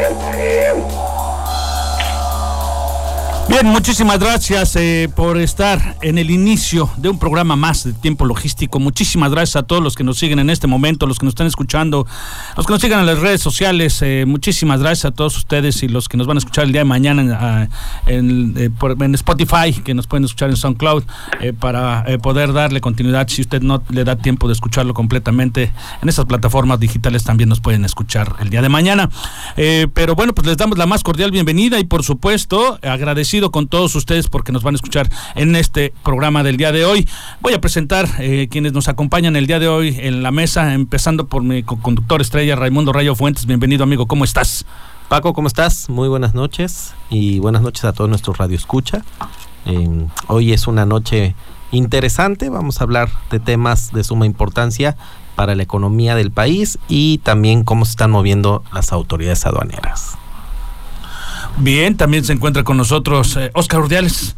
Thank you. Bien, muchísimas gracias eh, por estar en el inicio de un programa más de tiempo logístico. Muchísimas gracias a todos los que nos siguen en este momento, los que nos están escuchando, los que nos siguen en las redes sociales. Eh, muchísimas gracias a todos ustedes y los que nos van a escuchar el día de mañana en, eh, Spotify, que nos pueden escuchar en SoundCloud, para poder darle continuidad. Si usted no le da tiempo de escucharlo completamente, en esas plataformas digitales también nos pueden escuchar el día de mañana. pero bueno, pues les damos la más cordial bienvenida y por supuesto agradecido con todos ustedes porque nos van a escuchar en este programa del día de hoy. Voy a presentar eh, quienes nos acompañan el día de hoy en la mesa, empezando por mi conductor estrella Raimundo Rayo Fuentes. Bienvenido amigo, ¿cómo estás? Paco, ¿cómo estás? Muy buenas noches y buenas noches a todos nuestros Radio Escucha. Em, hoy es una noche interesante, vamos a hablar de temas de suma importancia para la economía del país y también cómo se están moviendo las autoridades aduaneras. Bien, también se encuentra con nosotros Oscar eh, Urdiales.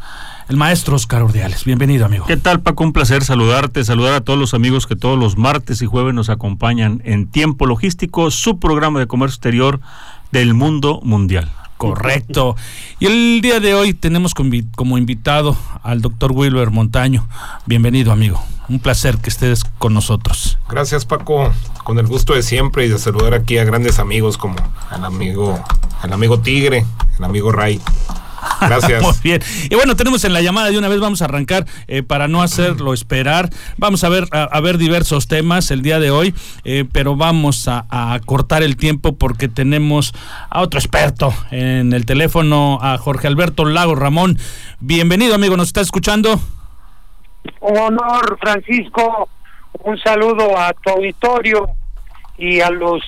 El maestro Oscar Urdiales, bienvenido amigo. ¿Qué tal Paco? Un placer saludarte, saludar a todos los amigos que todos los martes y jueves nos acompañan en Tiempo Logístico, su programa de comercio exterior del mundo mundial. Correcto. Y el día de hoy tenemos como invitado al doctor Wilber Montaño. Bienvenido, amigo. Un placer que estés con nosotros. Gracias, Paco. Con el gusto de siempre y de saludar aquí a grandes amigos como al amigo, al amigo Tigre, el amigo Ray. Gracias. Muy bien. Y bueno, tenemos en la llamada de una vez, vamos a arrancar eh, para no hacerlo esperar. Vamos a ver, a, ver diversos temas el día de hoy, eh, pero vamos a, cortar el tiempo porque tenemos a otro experto en el teléfono, a Jorge Alberto Lago Ramón. Bienvenido, amigo, ¿nos está escuchando? Un honor, Francisco. Un saludo a tu auditorio y a los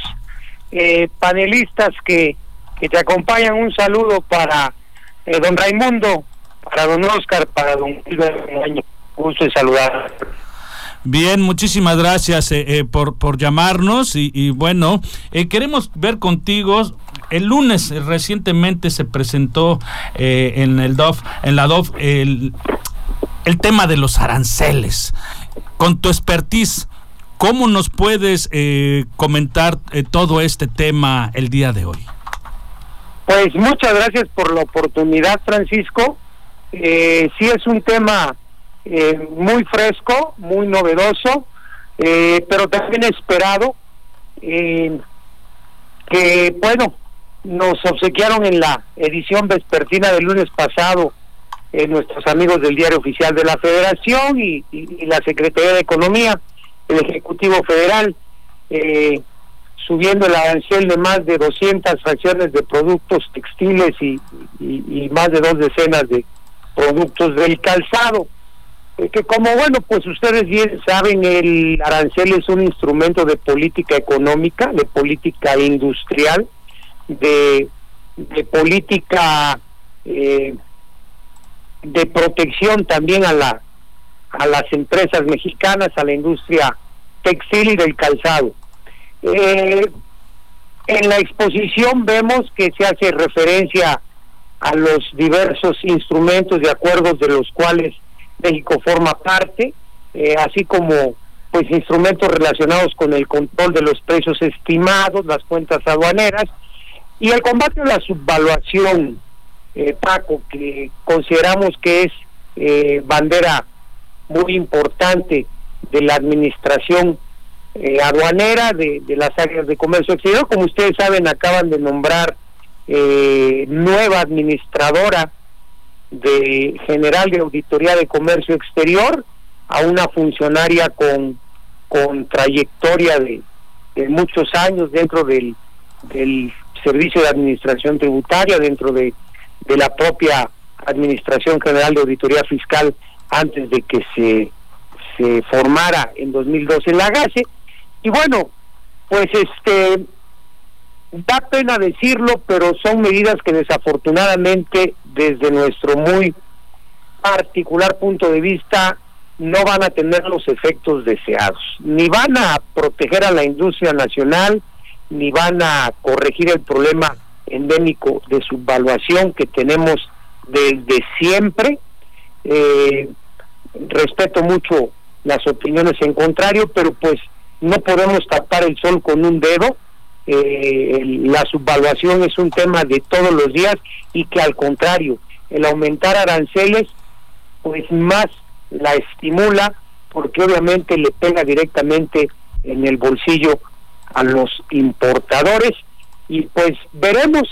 eh, panelistas que, que te acompañan. Un saludo para eh, don Raimundo, para don Oscar, para don Gilberto gusto de saludar. Bien, muchísimas gracias eh, eh, por, por llamarnos y, bueno, queremos ver contigo. El lunes recientemente se presentó en el DOF, en la DOF, el, el tema de los aranceles. Con tu expertise, ¿cómo nos puedes comentar todo este tema el día de hoy? Pues muchas gracias por la oportunidad, Francisco. Eh, sí es un tema eh, muy fresco, muy novedoso, eh, pero también esperado, eh, que bueno, nos obsequiaron en la edición vespertina del lunes pasado nuestros amigos del Diario Oficial de la Federación y, y la Secretaría de Economía, el Ejecutivo Federal. Eh, subiendo el arancel de más de 200 fracciones de productos textiles y, más de dos decenas de productos del calzado. Que como bueno, pues ustedes bien saben, el arancel es un instrumento de política económica, de política industrial, de, de política eh, de protección también a la a las empresas mexicanas, a la industria textil y del calzado. Eh, en la exposición vemos que se hace referencia a los diversos instrumentos de acuerdos de los cuales México forma parte, eh, así como pues instrumentos relacionados con el control de los precios estimados, las cuentas aduaneras y el combate a la subvaluación, eh, Paco, que consideramos que es bandera muy importante de la administración eh, aduanera de, las áreas de comercio exterior. Como ustedes saben, acaban de nombrar eh, nueva administradora de General de Auditoría de Comercio Exterior a una funcionaria con, con trayectoria de, muchos años dentro del, del Servicio de Administración Tributaria, dentro de, de la propia Administración General de Auditoría Fiscal antes de que se, se formara en 2012 en la GASE. Y bueno, pues este da pena decirlo, pero son medidas que desafortunadamente desde nuestro muy particular punto de vista no van a tener los efectos deseados, ni van a proteger a la industria nacional, ni van a corregir el problema endémico de subvaluación que tenemos desde siempre. Eh, respeto mucho las opiniones en contrario, pero pues no podemos tapar el sol con un dedo. Eh, la subvaluación es un tema de todos los días y que al contrario, el aumentar aranceles, pues más la estimula porque obviamente le pega directamente en el bolsillo a los importadores y pues veremos,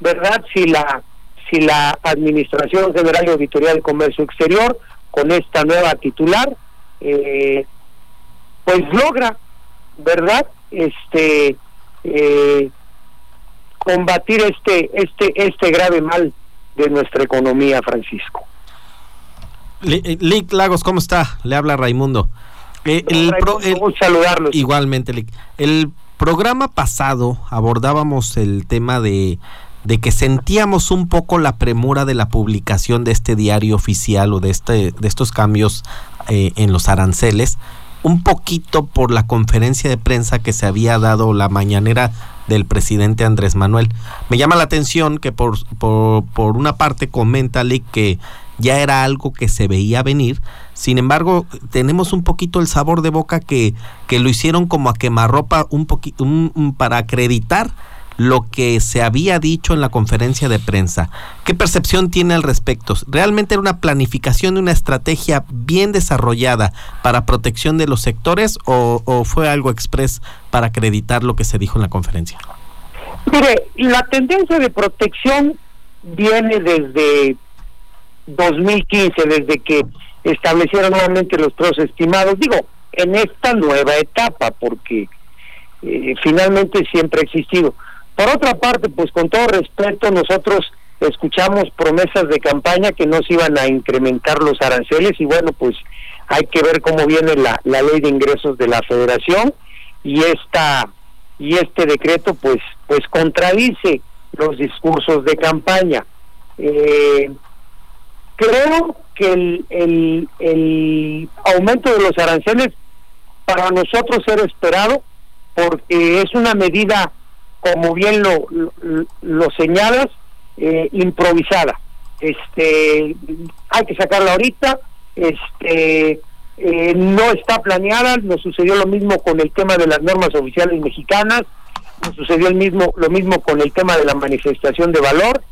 ¿verdad? Si la si la Administración General de Auditoría del Comercio Exterior con esta nueva titular eh, pues logra, ¿verdad? Este eh, combatir este este este grave mal de nuestra economía, Francisco. Lick Lagos, ¿cómo está? Le habla Raimundo. Eh, el, saludarlos. Igualmente, Lick. El programa pasado abordábamos el tema de, de que sentíamos un poco la premura de la publicación de este diario oficial o de, este, de estos cambios eh, en los aranceles, un poquito por la conferencia de prensa que se había dado la mañanera del presidente Andrés Manuel. Me llama la atención que por, por, por una parte comenta que ya era algo que se veía venir. Sin embargo, tenemos un poquito el sabor de boca que, que lo hicieron como a quemarropa un poquito para acreditar lo que se había dicho en la conferencia de prensa. ¿Qué percepción tiene al respecto? ¿Realmente era una planificación de una estrategia bien desarrollada para protección de los sectores o, o fue algo express para acreditar lo que se dijo en la conferencia? Mire, la tendencia de protección viene desde 2015, desde que establecieron nuevamente los pros estimados, digo, en esta nueva etapa, porque eh, finalmente siempre ha existido. Por otra parte, pues con todo respeto, nosotros escuchamos promesas de campaña que no se iban a incrementar los aranceles y bueno, pues hay que ver cómo viene la, la ley de ingresos de la federación y esta y este decreto pues pues contradice los discursos de campaña. Eh, creo que el, el, aumento de los aranceles para nosotros era esperado porque es una medida, como bien lo, lo, señalas, eh, improvisada. Este, hay que sacarla ahorita, este, eh, no está planeada, nos sucedió lo mismo con el tema de las normas oficiales mexicanas, nos sucedió el mismo, lo mismo con el tema de la manifestación de valor,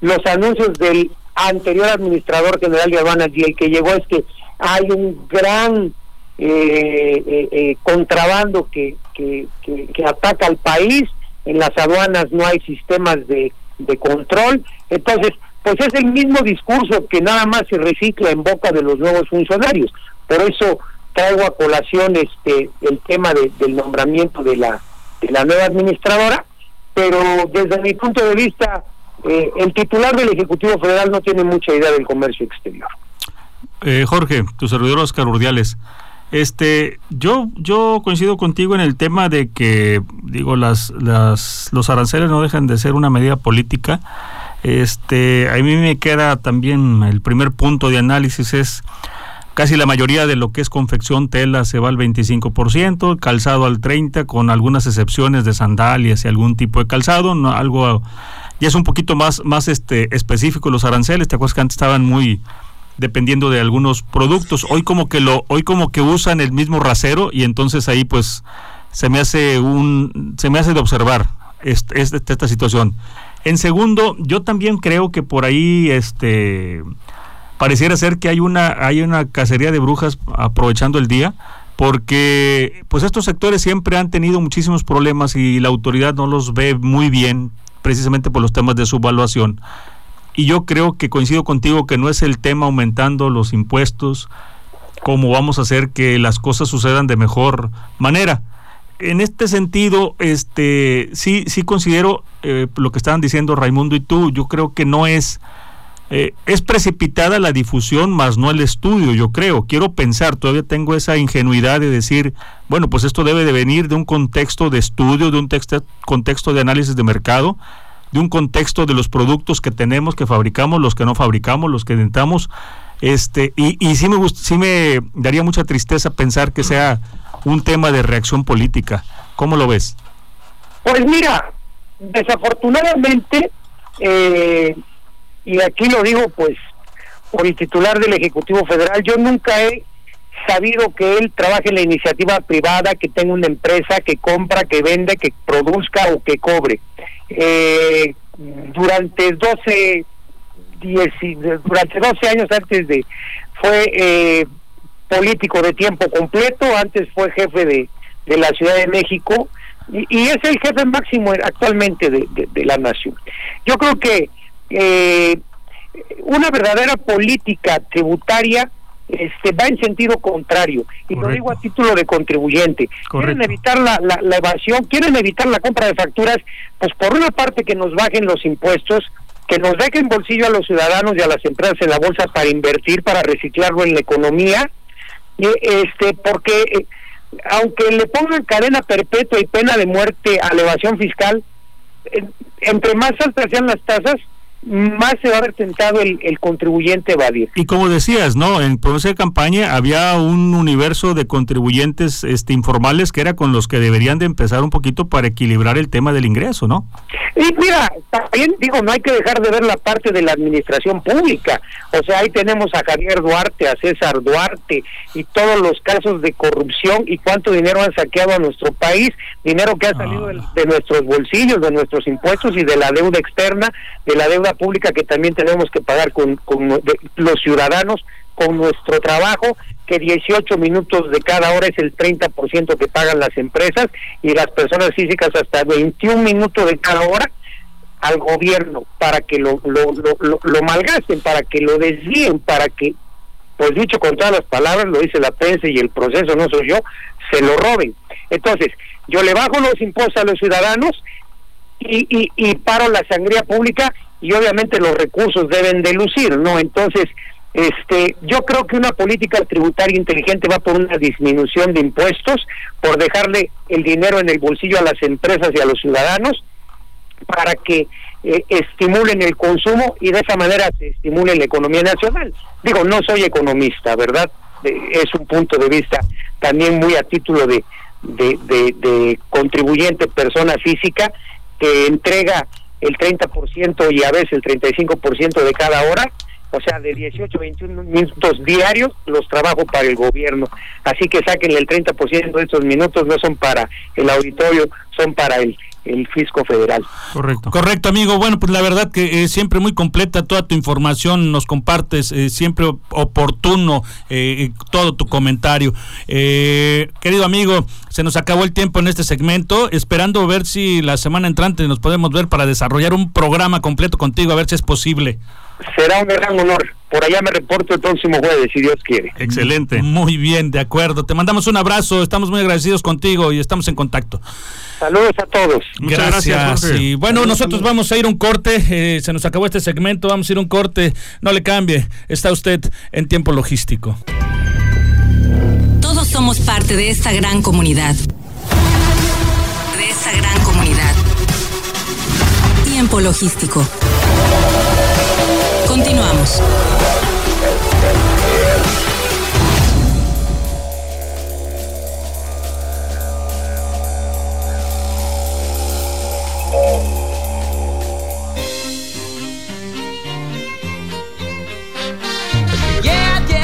los anuncios del anterior administrador general de aduanas y el que llegó es que hay un gran eh, contrabando que, que, que, ataca al país, en las aduanas no hay sistemas de, de control, entonces pues es el mismo discurso que nada más se recicla en boca de los nuevos funcionarios, por eso traigo a colación este el tema del nombramiento de la de la nueva administradora, pero desde mi punto de vista eh, el titular del Ejecutivo Federal no tiene mucha idea del comercio exterior. Eh, Jorge, tu servidor Oscar Urdiales. Este, yo, yo coincido contigo en el tema de que, digo, las, las, los aranceles no dejan de ser una medida política. Este, a mí me queda también el primer punto de análisis es casi la mayoría de lo que es confección tela se va al 25%, calzado al 30 con algunas excepciones de sandalias y algún tipo de calzado, no, algo ya es un poquito más, más este, específico los aranceles. Te acuerdas que antes estaban muy dependiendo de algunos productos. Hoy como que lo, hoy como que usan el mismo rasero y entonces ahí pues se me hace un, se me hace de observar este, esta situación. En segundo, yo también creo que por ahí este pareciera ser que hay una, hay una cacería de brujas aprovechando el día porque pues estos sectores siempre han tenido muchísimos problemas y la autoridad no los ve muy bien precisamente por los temas de subvaluación. Y yo creo que coincido contigo que no es el tema aumentando los impuestos, cómo vamos a hacer que las cosas sucedan de mejor manera. En este sentido, este sí, sí considero eh, lo que estaban diciendo Raimundo y tú, yo creo que no es eh, es precipitada la difusión, más no el estudio, yo creo. Quiero pensar, todavía tengo esa ingenuidad de decir, bueno, pues esto debe de venir de un contexto de estudio, de un texto, contexto de análisis de mercado, de un contexto de los productos que tenemos, que fabricamos, los que no fabricamos, los que intentamos. Este, y, y sí me sí me daría mucha tristeza pensar que sea un tema de reacción política. ¿Cómo lo ves? Pues mira, desafortunadamente, eh, y aquí lo digo pues por el titular del Ejecutivo Federal, yo nunca he sabido que él trabaje en la iniciativa privada, que tenga una empresa que compra, que vende, que produzca o que cobre. Eh, durante 12, durante 12 años antes de, fue eh, político de tiempo completo, antes fue jefe de, de la Ciudad de México y, es el jefe máximo actualmente de, de, la nación. Yo creo que eh, una verdadera política tributaria este, va en sentido contrario. Y lo digo a título de contribuyente. Quieren evitar la, la, evasión, quieren evitar la compra de facturas, pues por una parte que nos bajen los impuestos, que nos dejen bolsillo a los ciudadanos y a las empresas en la bolsa para invertir, para reciclarlo en la economía, y este porque eh, aunque le pongan cadena perpetua y pena de muerte a elevación fiscal, entre más altas sean las tasas, más se va a haber tentado el, el contribuyente evadir. Y como decías, ¿no? En proceso de campaña había un universo de contribuyentes este, informales que era con los que deberían de empezar un poquito para equilibrar el tema del ingreso, ¿no? Y mira, también digo, no hay que dejar de ver la parte de la administración pública. O sea, ahí tenemos a Javier Duarte, a César Duarte y todos los casos de corrupción y cuánto dinero han saqueado a nuestro país, dinero que ha salido de, de nuestros bolsillos, de nuestros impuestos y de la deuda externa, de la deuda pública que también tenemos que pagar con, los ciudadanos con nuestro trabajo, que 18 minutos de cada hora es el 30% que pagan las empresas y las personas físicas hasta 21 minutos de cada hora al gobierno para que lo, lo, lo, malgasten, para que lo desvíen, para que, pues dicho con todas las palabras, lo dice la prensa y el proceso, no soy yo, se lo roben. Entonces, yo le bajo los impuestos a los ciudadanos y, y, y paro la sangría pública y obviamente los recursos deben de lucir, ¿no? Entonces, este, yo creo que una política tributaria inteligente va por una disminución de impuestos, por dejarle el dinero en el bolsillo a las empresas y a los ciudadanos para que eh, estimulen el consumo y de esa manera se estimule la economía nacional. Digo, no soy economista, ¿verdad? es un punto de vista también muy a título de, contribuyente, persona física, que entrega el 30% y a veces el 35% de cada hora, o sea, de 18 a 21 minutos diarios los trabajo para el gobierno. Así que saquen el 30% de estos minutos, no son para el auditorio, son para el, el fisco federal. Correcto. Correcto, amigo. Bueno, pues la verdad que eh, siempre muy completa toda tu información, nos compartes eh, siempre oportuno eh, todo tu comentario. querido amigo, se nos acabó el tiempo en este segmento, esperando ver si la semana entrante nos podemos ver para desarrollar un programa completo contigo, a ver si es posible. Será un gran honor. Por allá me reporto el próximo jueves, si Dios quiere. Excelente. Muy bien, de acuerdo. Te mandamos un abrazo, estamos muy agradecidos contigo y estamos en contacto. Saludos a todos. gracias. y bueno, nosotros vamos a ir un corte. Eh, se nos acabó este segmento. Vamos a ir un corte. No le cambie. Está usted en tiempo logístico. Todos somos parte de esta gran comunidad. De esta gran comunidad. Tiempo logístico. Continuamos.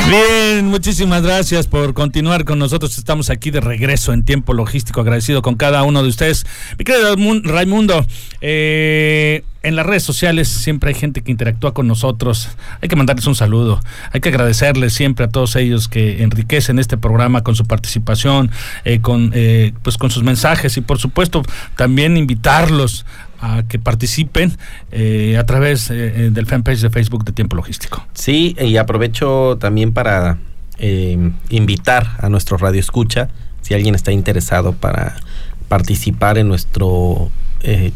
Bien, muchísimas gracias por continuar con nosotros. Estamos aquí de regreso en tiempo logístico, agradecido con cada uno de ustedes. Mi querido Raimundo, eh, en las redes sociales siempre hay gente que interactúa con nosotros. Hay que mandarles un saludo. Hay que agradecerles siempre a todos ellos que enriquecen este programa con su participación, eh, con, eh, pues con sus mensajes y por supuesto también invitarlos a que participen eh, a través eh, del fanpage de Facebook de Tiempo Logístico. Sí, y aprovecho también para invitar a nuestro Radio Escucha, si alguien está interesado para participar en nuestro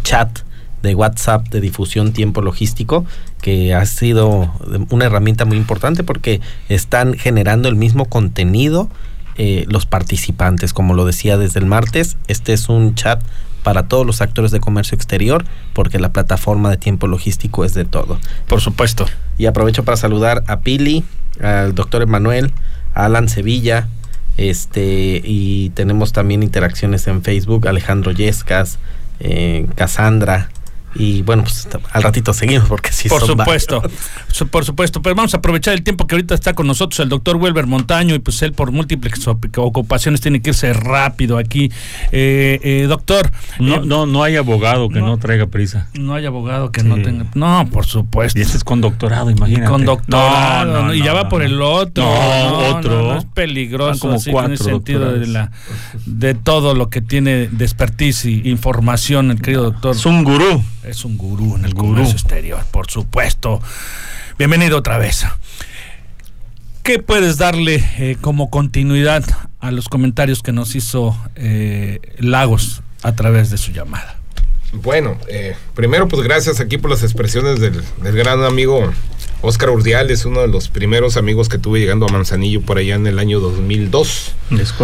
chat de WhatsApp de difusión tiempo logístico, que ha sido una herramienta muy importante porque están generando el mismo contenido eh, los participantes. Como lo decía desde el martes, este es un chat para todos los actores de comercio exterior, porque la plataforma de tiempo logístico es de todo. Por supuesto. Y aprovecho para saludar a Pili, al doctor Emanuel, a Alan Sevilla, este, y tenemos también interacciones en Facebook, Alejandro Yescas, eh, Cassandra, y bueno, pues al ratito seguimos porque sí Por supuesto, por supuesto. Pero vamos a aprovechar el tiempo que ahorita está con nosotros el doctor Welber Montaño y pues él por múltiples ocupaciones tiene que irse rápido aquí. Eh, eh, doctor. No, eh, no, no hay abogado que no, traiga prisa. No hay abogado que no tenga. No, por supuesto. Y este es con doctorado, imagínate. con doctorado. y ya va por el otro. No, otro. es peligroso como cuatro, en el sentido de, la, de todo lo que tiene de expertise y información el querido doctor. Es un gurú es un gurú en el, comercio exterior, por supuesto. Bienvenido otra vez. ¿Qué puedes darle eh, como continuidad a los comentarios que nos hizo eh, Lagos a través de su llamada? Bueno, eh, primero pues gracias aquí por las expresiones del, del gran amigo Oscar Urdial es uno de los primeros amigos que tuve llegando a Manzanillo por allá en el año 2002.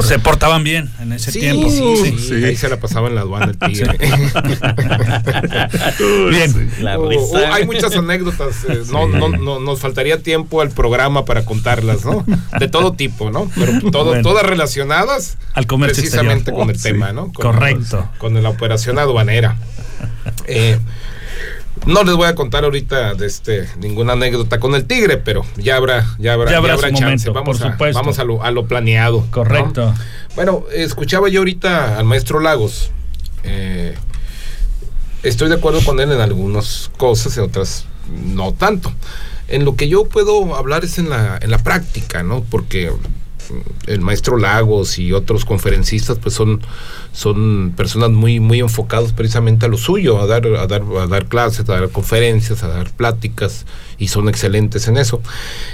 se portaban bien en ese tiempo. Sí, sí, Ahí se la pasaba en la aduana el tigre. bien. hay muchas anécdotas. Eh, no, no, no, nos faltaría tiempo al programa para contarlas, ¿no? De todo tipo, ¿no? Pero todo, todas relacionadas al comercio precisamente con el tema, ¿no? Correcto. con la operación aduanera. Eh, no les voy a contar ahorita de este ninguna anécdota con el tigre, pero ya habrá, ya habrá, chance. vamos, a, vamos a lo, a lo planeado. Correcto. Bueno, escuchaba yo ahorita al maestro Lagos. Eh, estoy de acuerdo con él en algunas cosas, en otras no tanto. En lo que yo puedo hablar es en la, en la práctica, ¿no? Porque el maestro Lagos y otros conferencistas pues son, son personas muy, muy enfocados precisamente a lo suyo, a dar, a dar, a dar clases, a dar conferencias, a dar pláticas y son excelentes en eso.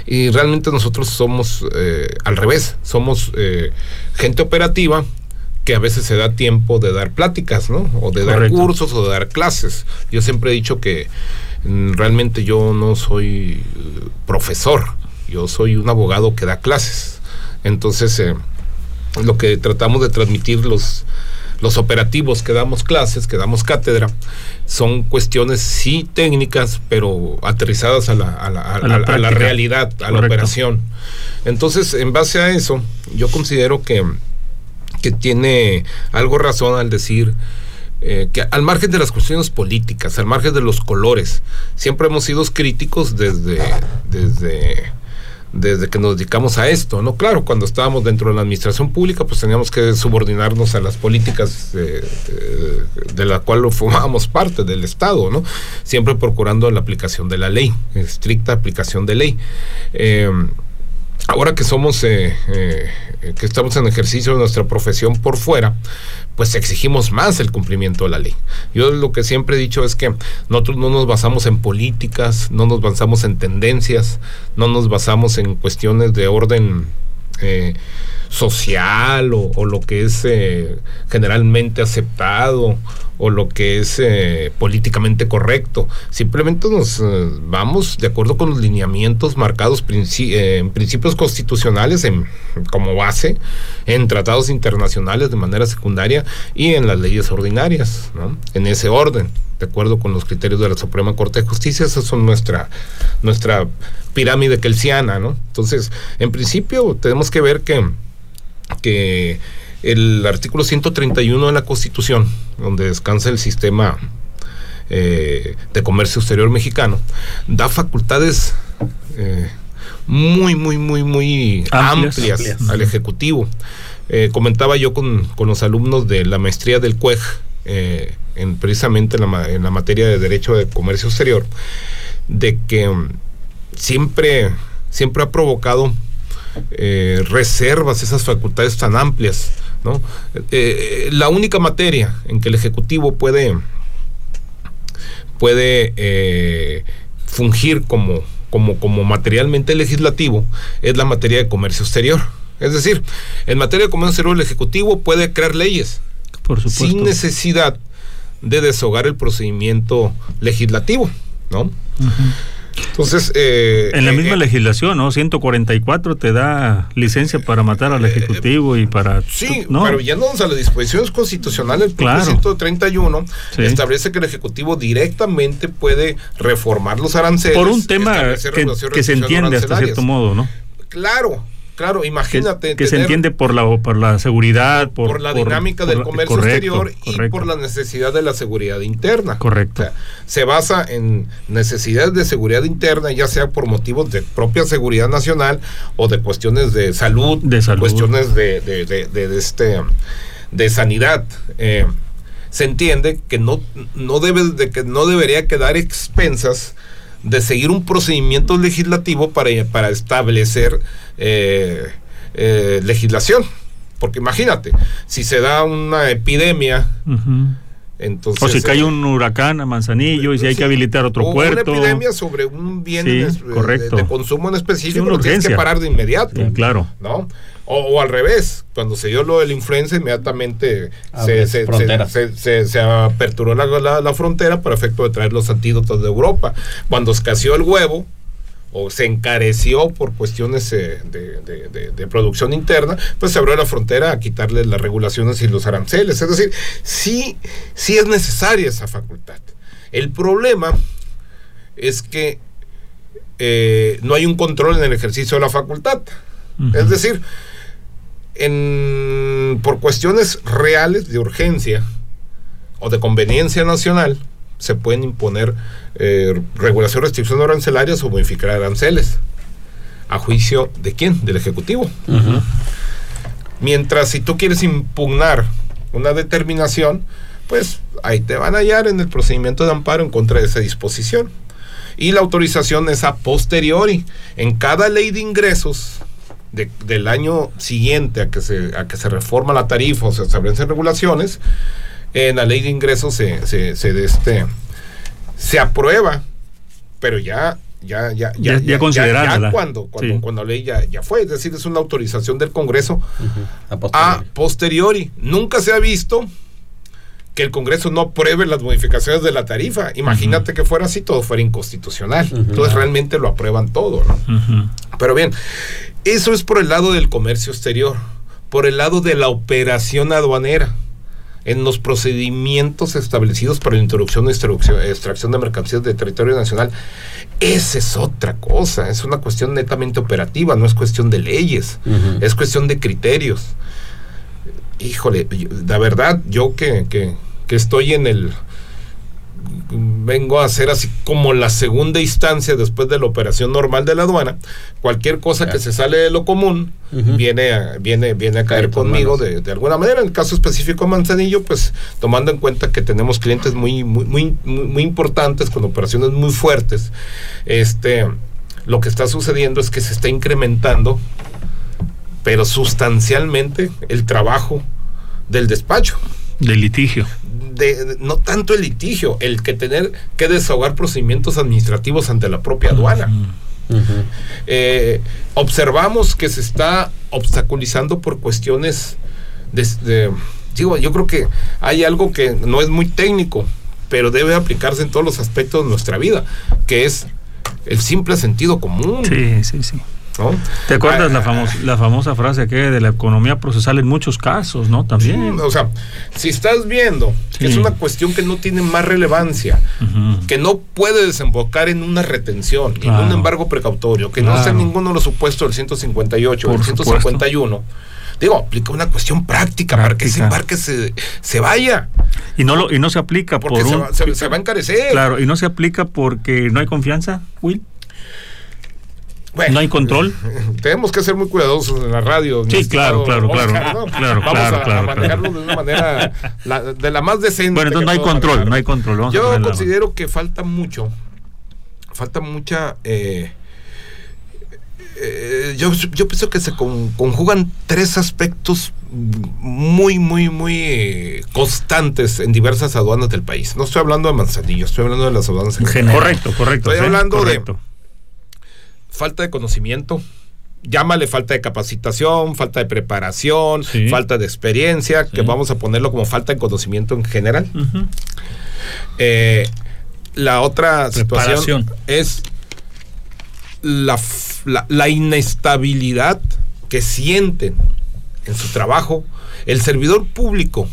Y realmente nosotros somos eh, al revés, somos eh, gente operativa que a veces se da tiempo de dar pláticas, ¿no? O de dar cursos o de dar clases. Yo siempre he dicho que mm, realmente yo no soy eh, profesor, yo soy un abogado que da clases entonces, eh, lo que tratamos de transmitir los, los operativos que damos clases, que damos cátedra, son cuestiones sí técnicas, pero aterrizadas a la, a la, a la, realidad, a la operación. Entonces, en base a eso, yo considero que, que tiene algo razón al decir eh, que al margen de las cuestiones políticas, al margen de los colores, siempre hemos sido críticos desde, desde desde que nos dedicamos a esto, ¿no? Claro, cuando estábamos dentro de la administración pública, pues teníamos que subordinarnos a las políticas de, la cual formábamos parte del Estado, ¿no? Siempre procurando la aplicación de la ley, estricta aplicación de ley. Eh, ahora que somos, eh, eh, que estamos en ejercicio de nuestra profesión por fuera, pues exigimos más el cumplimiento de la ley. Yo lo que siempre he dicho es que nosotros no nos basamos en políticas, no nos basamos en tendencias, no nos basamos en cuestiones de orden eh, social o, lo que es eh, generalmente aceptado o lo que es eh, políticamente correcto. Simplemente nos vamos de acuerdo con los lineamientos marcados en principios constitucionales como base, en tratados internacionales de manera secundaria y en las leyes ordinarias, en ese orden de acuerdo con los criterios de la Suprema Corte de Justicia, esas son nuestra, nuestra pirámide kelsiana, ¿no? Entonces, en principio tenemos que ver que, que el artículo 131 de la Constitución, donde descansa el sistema eh, de comercio exterior mexicano, da facultades eh, muy, muy, muy, muy amplias, al Ejecutivo. Eh, comentaba yo con, con, los alumnos de la maestría del CUEG, en, precisamente en la, en la materia de Derecho de Comercio Exterior, de que siempre, siempre ha provocado eh, reservas, esas facultades tan amplias. ¿no? Eh, la única materia en que el Ejecutivo puede, puede eh, fungir como, como, como materialmente legislativo es la materia de comercio exterior. Es decir, en materia de comercio exterior el Ejecutivo puede crear leyes Por sin necesidad de deshogar el procedimiento legislativo, ¿no? Entonces, eh, En la eh, misma eh, legislación, ¿no? 144 te da licencia para matar al Ejecutivo y para... Sí, ¿no? pero yéndonos a las disposiciones constitucionales, el Claro. propio 131 Sí. establece que el Ejecutivo directamente puede reformar los aranceles. Por un tema que, que se entiende hasta cierto modo, ¿no? Claro, claro, imagínate. que se tener- entiende por la, por la seguridad, por, por, la por- dinámica por del comercio correcto, exterior y por la necesidad de la seguridad interna. Correcto. O sea, se basa en necesidades de seguridad interna, ya sea por motivos de propia seguridad nacional o de cuestiones de salud, De salud. cuestiones de, de- de- de- de este de sanidad. Eh, se entiende que no, no debe de que no debería quedar expensas de seguir un procedimiento legislativo para, para establecer eh, eh, legislación. Porque imagínate, si se da una epidemia. Entonces... O si cae eh, un huracán a Manzanillo y si hay sí, que habilitar otro o puerto. Una epidemia sobre un bien Sí, en es- de- correcto. de, consumo en específico, Sí, una lo tienes que urgencia. parar de inmediato. Sí, claro. ¿no? O, o al revés, cuando se dio lo de la influenza, inmediatamente se, Abres se, fronteras. se, se- se aperturó la, la- la frontera para efecto de traer los antídotos de Europa. Cuando escaseó el huevo, o se encareció por cuestiones eh, de, de- de- de producción interna, pues se abrió la frontera a quitarle las regulaciones y los aranceles. Es decir, sí, sí es necesaria esa facultad. El problema es que eh, no hay un control en el ejercicio de la facultad. Es decir, en, por cuestiones reales de urgencia o de conveniencia nacional, se pueden imponer eh, regulación, restricción arancelarias o modificar aranceles. ¿A juicio de quién? Del Ejecutivo. Mientras si tú quieres impugnar una determinación, pues ahí te van a hallar en el procedimiento de amparo en contra de esa disposición. Y la autorización es a posteriori. En cada ley de ingresos de- del año siguiente a que, se, a que se reforma la tarifa o se establecen regulaciones, en la ley de ingresos se, se, se, de este, se aprueba, pero ya ya ya Ya- ya ya cuando cuando, Sí. cuando la ley ya, ya fue es decir es una autorización del Congreso A a posteriori. posteriori. Nunca se ha visto que el Congreso no apruebe las modificaciones de la tarifa. Imagínate que fuera así todo fuera inconstitucional. Entonces realmente lo aprueban todo ¿no? Pero bien, eso es por el lado del comercio exterior, por el lado de la operación aduanera, en los procedimientos establecidos para la introducción y extracción, de mercancías de territorio nacional. Esa es otra cosa, es una cuestión netamente operativa, no es cuestión de leyes, es cuestión de criterios. Híjole, la verdad, yo que, que, que estoy en el vengo a hacer así como la segunda instancia después de la operación normal de la aduana. Cualquier cosa que se sale de lo común viene, a, viene, viene a Cae caer conmigo de, de alguna manera. En el caso específico de Manzanillo, pues tomando en cuenta que tenemos clientes muy, muy, muy, muy, muy importantes con operaciones muy fuertes, este, lo que está sucediendo es que se está incrementando, pero sustancialmente, el trabajo del despacho De litigio. de, de- no tanto el litigio, el que tener que desahogar procedimientos administrativos ante la propia aduana. Eh, observamos que se está obstaculizando por cuestiones de, de- digo, yo creo que hay algo que no es muy técnico, pero debe aplicarse en todos los aspectos de nuestra vida, que es el simple sentido común. Sí, sí, sí. ¿No? ¿Te acuerdas Ah, la, famos- la famosa frase aquella de la economía procesal en muchos casos, no? Sí, También. o sea, si estás viendo que es Sí. una cuestión que no tiene más relevancia, que no puede desembocar en una retención, en un embargo precautorio, que no sea ninguno de los supuestos del 158 o Por del supuesto. 151. Digo, aplica una cuestión práctica, para que ese embarque se, se vaya, Y no lo y no se aplica porque por se, un va, se- se va a encarecer. Claro, y no se aplica porque no hay confianza, Will. Bueno, no hay control. Tenemos que ser muy cuidadosos en la radio. Sí, claro, claro, Oscar, claro. ¿no? Claro, Vamos claro, a, a claro, manejarlo de una manera, la- de la más decente. Bueno, entonces no hay control, manejar. no hay control. Vamos Yo considero que falta mucho, falta mucha... eh, eh, yo, yo pienso que se con- conjugan tres aspectos muy, muy, muy constantes en diversas aduanas del país. No estoy hablando de Manzanillo, estoy hablando de las aduanas en general. Correcto, correcto. Estoy hablando de- correcto. Falta de conocimiento llámale falta de capacitación, falta de preparación, Sí. falta de experiencia, que vamos a ponerlo como falta de conocimiento en general. Eh, la otra Preparación. situación es la- la inestabilidad que sienten en su trabajo el servidor público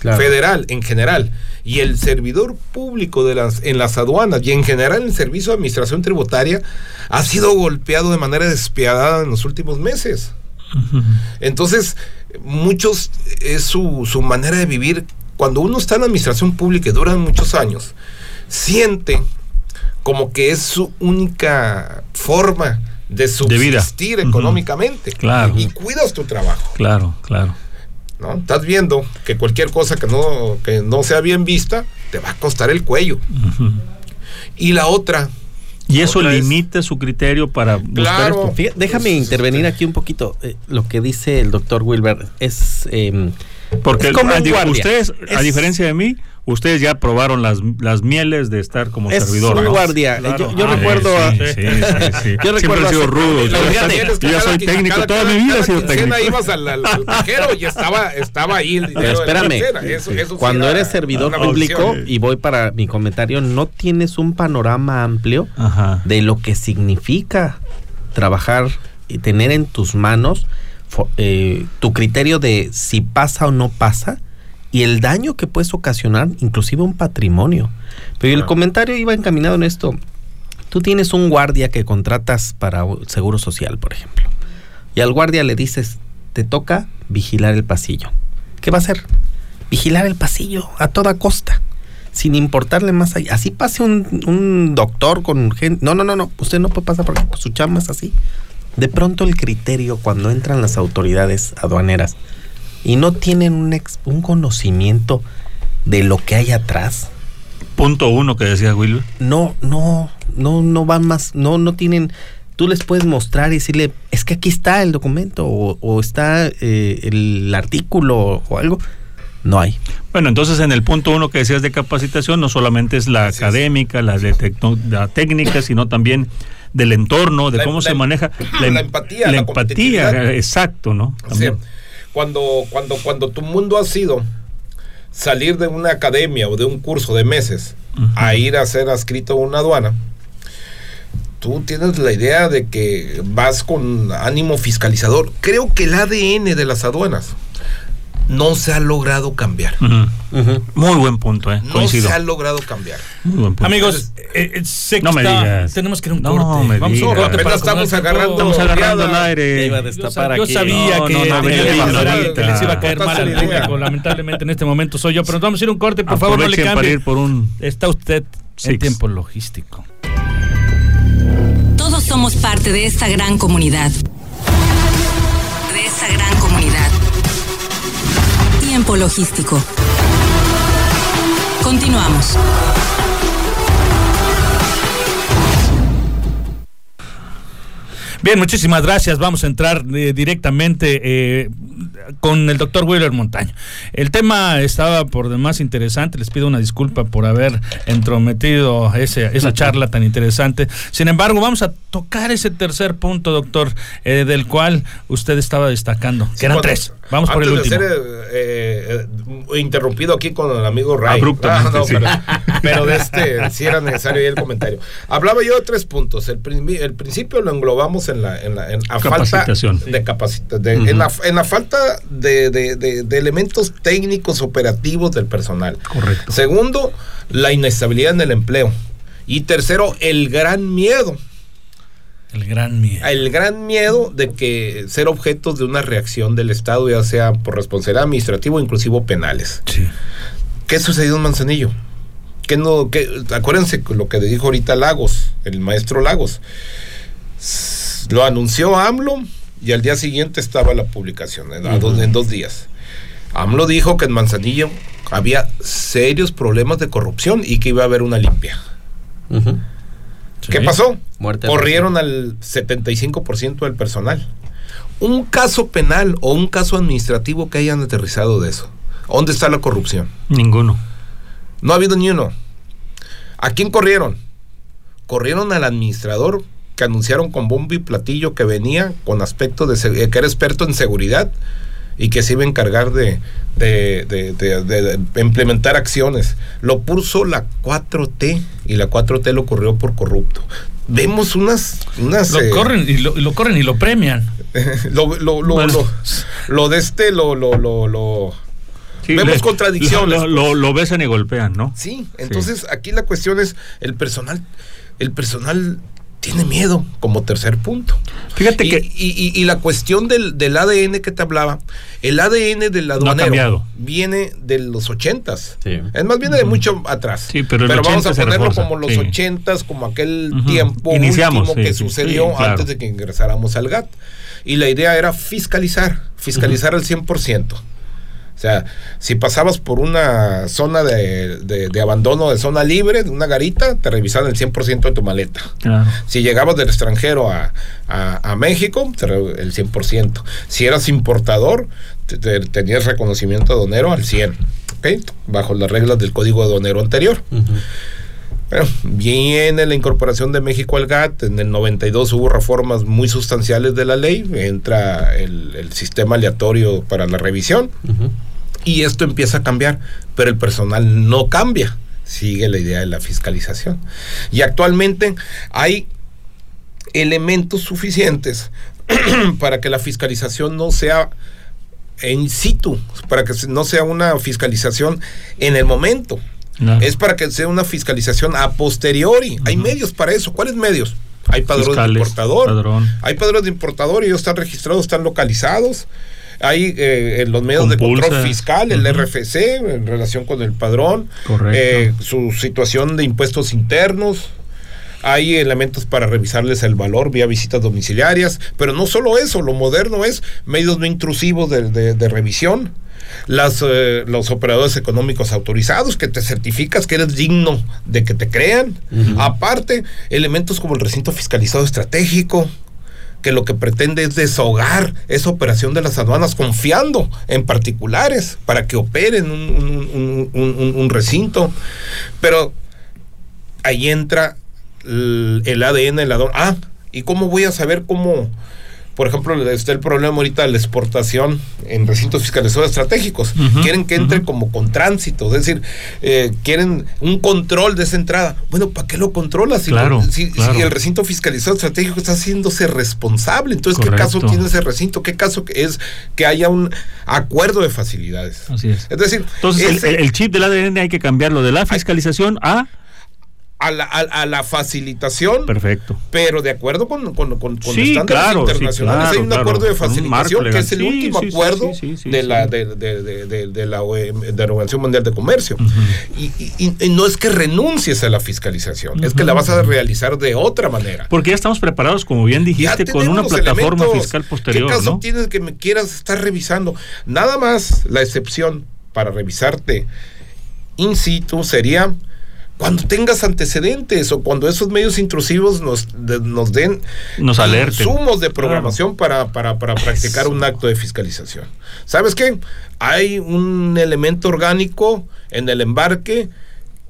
Claro. federal en general y el servidor público de las en las aduanas y en general el servicio de administración tributaria ha sido golpeado de manera despiadada en los últimos meses. Entonces, muchos es su, su manera de vivir. Cuando uno está en administración pública y duran muchos años, siente como que es su única forma de subsistir económicamente. Claro. Y cuidas tu trabajo. Claro, claro. ¿No? Estás viendo que cualquier cosa que no, que no sea bien vista te va a costar el cuello. Y la otra, Y eso Otra es- limita su criterio para buscar Claro. esto. Fíjate, déjame Pues, intervenir este- aquí un poquito. Eh, lo que dice el doctor Wilber es... eh, Porque es como a un di- guardia. ustedes, a diferencia de mí, ustedes ya probaron las, las mieles de estar como Es servidor. un ¿no? guardia. Claro. Yo, yo Ah, recuerdo... a- Sí, sí, sí, sí. Yo recuerdo Siempre he sido rudo. Yo, Pero fíjate, yo ya soy técnico. cada- Toda cada- mi vida he sido técnico. ibas al, al- al cajero y estaba, estaba ahí el. Pero espérame. Eso- eso cuando era eres servidor público, y voy para mi comentario, no tienes un panorama amplio Ajá. de lo que significa trabajar y tener en tus manos eh, tu criterio de si pasa o no pasa y el daño que puedes ocasionar, inclusive un patrimonio. Pero el comentario iba encaminado en esto. Tú tienes un guardia que contratas para seguro social, por ejemplo, y al guardia le dices, te toca vigilar el pasillo. ¿Qué va a hacer? Vigilar el pasillo a toda costa sin importarle más allá. Así pase un, un doctor con gente. No, no, no, no. Usted no puede pasar porque su chamba es así. De pronto el criterio cuando entran las autoridades aduaneras y no tienen un, ex- un conocimiento de lo que hay atrás, Punto uno que decía Will. no, no, no, no van más, no, no tienen. Tú les puedes mostrar y decirle, es que aquí está el documento o, o está eh, el artículo o algo. No hay. Bueno, entonces en el punto uno que decías de capacitación, no solamente es la Así es. académica, la, de la técnica, sino también del entorno, de La- cómo la- se maneja la em- empatía, la la empatía, competitividad. exacto, ¿no? O sea, También. cuando, cuando, cuando tu mundo ha sido salir de una academia o de un curso de meses a ir a ser adscrito a una aduana, tú tienes la idea de que vas con ánimo fiscalizador. Creo que el ADN de las aduanas no se ha logrado cambiar. Muy buen punto, ¿eh? No Coincido. se ha logrado cambiar. Muy buen punto. Amigos, eh, eh, sé que No me está- digas. tenemos que ir a un No corte. me Vamos a un digas. corte para estamos agarrando-. Estamos agarrando el aire. iba a Yo, destapar sab- yo aquí. sabía No, que, no, no, les iba a caer mal al público. Lamentablemente en este momento soy yo, pero nos vamos a ir a un corte. Por favor, no le cambie. ir por un Está usted en tiempo logístico. Todos somos parte de esta gran comunidad. De esta gran comunidad. Tiempo logístico. Continuamos. Bien, muchísimas gracias. Vamos a entrar eh, directamente eh, con el doctor Wheeler Montaño. El tema estaba por demás interesante. Les pido una disculpa por haber entrometido ese, esa charla tan interesante. Sin embargo, vamos a tocar ese tercer punto, doctor, eh, del cual usted estaba destacando, que Sí, eran cuando- tres. Vamos por el antes último. de ser eh, eh, interrumpido aquí con el amigo Ray. Abruptamente, sí. pero, pero de este, sí era necesario ahí el comentario. Hablaba yo de tres puntos. El, el principio lo englobamos en la, en la en, a falta Capacitación. de capacitación. en, la, en la falta de, de- de- de elementos técnicos operativos del personal. Correcto. Segundo, la inestabilidad en el empleo. Y tercero, el gran miedo El gran miedo. el gran miedo de que ser objetos de una reacción del Estado, ya sea por responsabilidad administrativa o inclusive penales. Sí. ¿Qué sucedió en Manzanillo? Que no, que, acuérdense lo que dijo ahorita Lagos, el maestro Lagos. Lo anunció AMLO y al día siguiente estaba la publicación, en, a dos, en dos días. AMLO dijo que en Manzanillo había serios problemas de corrupción y que iba a haber una limpia. ¿Qué Sí. pasó? Muerte Corrieron al 75% del personal. Un caso penal o un caso administrativo que hayan aterrizado de eso. ¿Dónde está la corrupción? Ninguno. No ha habido ni uno. ¿A quién corrieron? Corrieron al administrador que anunciaron con bombo y platillo que venía con aspecto de eh, que era experto en seguridad y que se iba a encargar de, de- de- de- de- de implementar acciones. Lo puso la 4T y la 4T lo corrió por corrupto. Vemos unas... unas Lo eh, corren y lo, corren y lo premian. lo, lo, lo, Bueno. lo, lo de este, lo, lo, lo, lo- Sí, Vemos le- contradicciones, Lo, lo- lo besan y golpean, ¿no? Sí, entonces aquí la cuestión es el personal, el personal tiene miedo como tercer punto. Fíjate y, que y- y- y la cuestión del, del ADN que te hablaba, el ADN del aduanero cambiado. viene de los ochentas. Sí. Es más, viene de mucho atrás. Sí, pero el vamos 80 a ponerlo refuerza, como los sí. ochentas, como aquel tiempo Iniciamos, último que sucedió sí, claro. antes de que ingresáramos al GATT. Y la idea era fiscalizar, fiscalizar al 100%. O sea, si pasabas por una zona de, de- de abandono, de zona libre, de una garita, te revisaban el 100% de tu maleta. Claro. Si llegabas del extranjero a, a- a México, el 100%. Si eras importador, te- te- tenías reconocimiento aduanero al 100%, ¿ok? Bajo las reglas del código aduanero anterior. Bueno, viene la incorporación de México al GATT. En el 92 hubo reformas muy sustanciales de la ley. Entra el, el sistema aleatorio para la revisión. Y esto empieza a cambiar. Pero el personal no cambia. Sigue la idea de la fiscalización. Y actualmente hay elementos suficientes para que la fiscalización no sea en situ, para que no sea una fiscalización en el momento. Es para que sea una fiscalización a posteriori. Hay medios para eso. ¿Cuáles medios? Hay padrones de importador. padrón. Hay padrones de importador y ellos están registrados, están localizados. Hay eh, en los medios de control fiscal, el. RFC, en relación con el padrón. Correcto. eh, su situación de impuestos internos. Hay elementos para revisarles el valor vía visitas domiciliarias, pero no solo eso, lo moderno es medios no intrusivos de, de- de revisión, las, eh, los operadores económicos autorizados, que te certificas que eres digno de que te crean. Aparte, elementos como el recinto fiscalizado estratégico, que lo que pretende es deshogar esa operación de las aduanas confiando en particulares para que operen un, un- un- recinto. Pero ahí entra el, el ADN, el aduana. Ah, ¿y cómo voy a saber cómo, por ejemplo, está el problema ahorita de la exportación en recintos fiscalizados estratégicos? Ujú, quieren que entre como con tránsito, es decir, eh, quieren un control de esa entrada. Bueno, ¿para qué lo controlas? Si, Claro, si- claro. si el recinto fiscalizado estratégico está haciéndose responsable, entonces, ¿qué caso tiene ese recinto? ¿Qué caso que es que haya un acuerdo de facilidades? Así es. Es decir, Entonces, el, ese- el- el chip del ADN hay que cambiarlo de la fiscalización a. a, la, a- a la facilitación, Perfecto. pero de acuerdo con, con, con- con Sí, estándares claro, sí, internacionales. claro, hay un claro, acuerdo de facilitación que es el Sí, último acuerdo de, la, de, de- de- de- de la OEM de la Organización Mundial de Comercio. y, y- y- y no es que renuncies a la fiscalización, es que la vas a realizar de otra manera. Porque ya estamos preparados, como bien dijiste, con una plataforma fiscal posterior, ¿Qué caso ¿no? tienes que me quieras estar revisando? Nada más la excepción para revisarte in situ sería cuando tengas antecedentes o cuando esos medios intrusivos nos, de- nos den Nos alerten. insumos de programación para, para, para practicar un acto de fiscalización. ¿Sabes qué? Hay un elemento orgánico en el embarque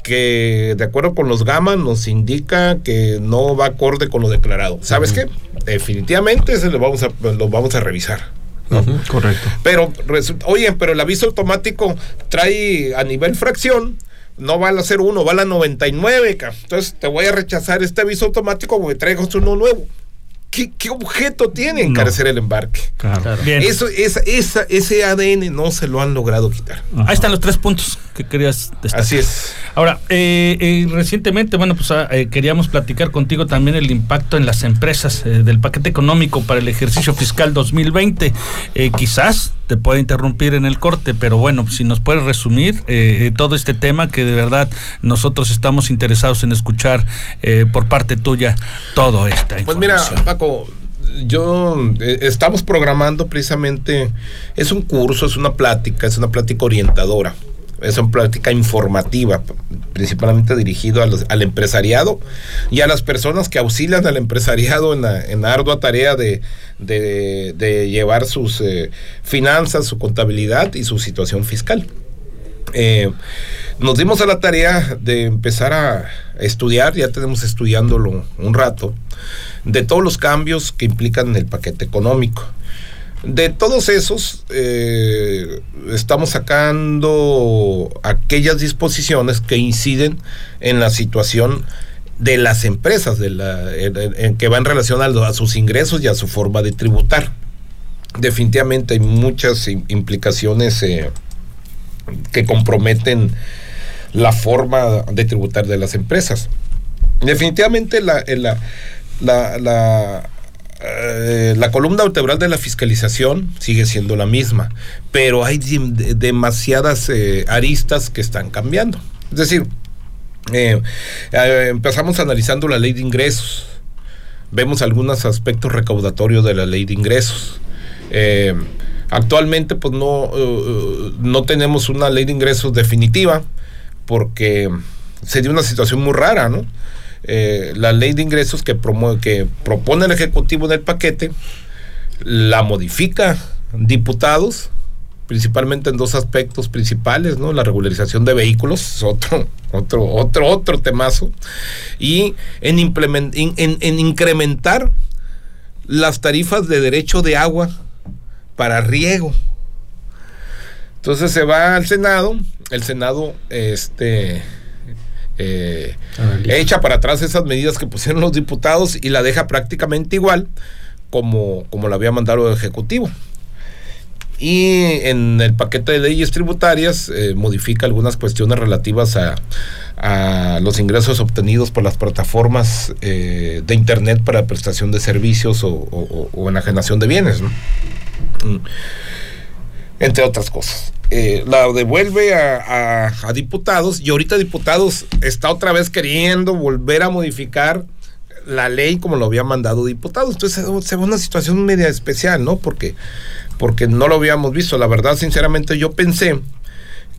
que de acuerdo con los GAMA nos indica que no va acorde con lo declarado. ¿Sabes qué? Definitivamente ese lo vamos a, lo vamos a revisar. ¿no? Correcto. Pero oye, pero el aviso automático trae a nivel fracción, no va a la 01, va a la 99, ca. entonces te voy a rechazar este aviso automático porque traigo uno nuevo. ¿Qué, qué objeto tiene No. encarecer el embarque? Claro. Claro. Bien. Eso, esa, esa, ese ADN no se lo han logrado quitar. Ahí están los tres puntos que querías destacar. Así es. Ahora, eh, eh, recientemente, bueno, pues ah, eh, queríamos platicar contigo también el impacto en las empresas eh, del paquete económico para el ejercicio fiscal 2020. Eh, quizás te pueda interrumpir en el corte, pero bueno, si nos puedes resumir eh, eh, todo este tema que de verdad nosotros estamos interesados en escuchar eh, por parte tuya todo esta Pues mira. Paco, yo eh, estamos programando precisamente, es un curso, es una plática, es una plática orientadora, es una plática informativa, principalmente dirigido a al empresariado y a las personas que auxilian al empresariado en la, en ardua tarea de, de- de llevar sus eh, finanzas, su contabilidad y su situación fiscal. Eh, nos dimos a la tarea de empezar a estudiar, ya tenemos estudiándolo un rato, de todos los cambios que implican el paquete económico. De todos esos, eh, estamos sacando aquellas disposiciones que inciden en la situación de las empresas, de la, en, que va en relación a, sus ingresos y a su forma de tributar. Definitivamente hay muchas implicaciones eh, que comprometen la forma de tributar de las empresas. Definitivamente la, la, la eh, la columna vertebral de la fiscalización sigue siendo la misma, pero hay demasiadas eh, aristas que están cambiando. Es decir, eh, empezamos analizando la ley de ingresos, vemos algunos aspectos recaudatorios de la ley de ingresos. actualmente, pues no, no tenemos una ley de ingresos definitiva porque sería una situación muy rara, ¿no? Eh, la ley de ingresos que, que propone el Ejecutivo en el paquete, la modifica diputados, principalmente en dos aspectos principales, ¿no? La regularización de vehículos, otro, otro, otro, otro temazo, y en, en, incrementar las tarifas de derecho de agua para riego. Entonces se va al Senado, el Senado, este, eh, echa para atrás esas medidas que pusieron los diputados y la deja prácticamente igual como, como la había mandado el Ejecutivo. Y en el paquete de leyes tributarias eh, modifica algunas cuestiones relativas a, los ingresos obtenidos por las plataformas eh, de Internet para prestación de servicios o, enajenación de bienes, mm. Entre otras cosas. Eh, la devuelve a, diputados y ahorita diputados está otra vez queriendo volver a modificar la ley como lo había mandado diputados. Entonces se, ve una situación media especial, ¿no? Porque, porque no lo habíamos visto. La verdad, sinceramente, yo pensé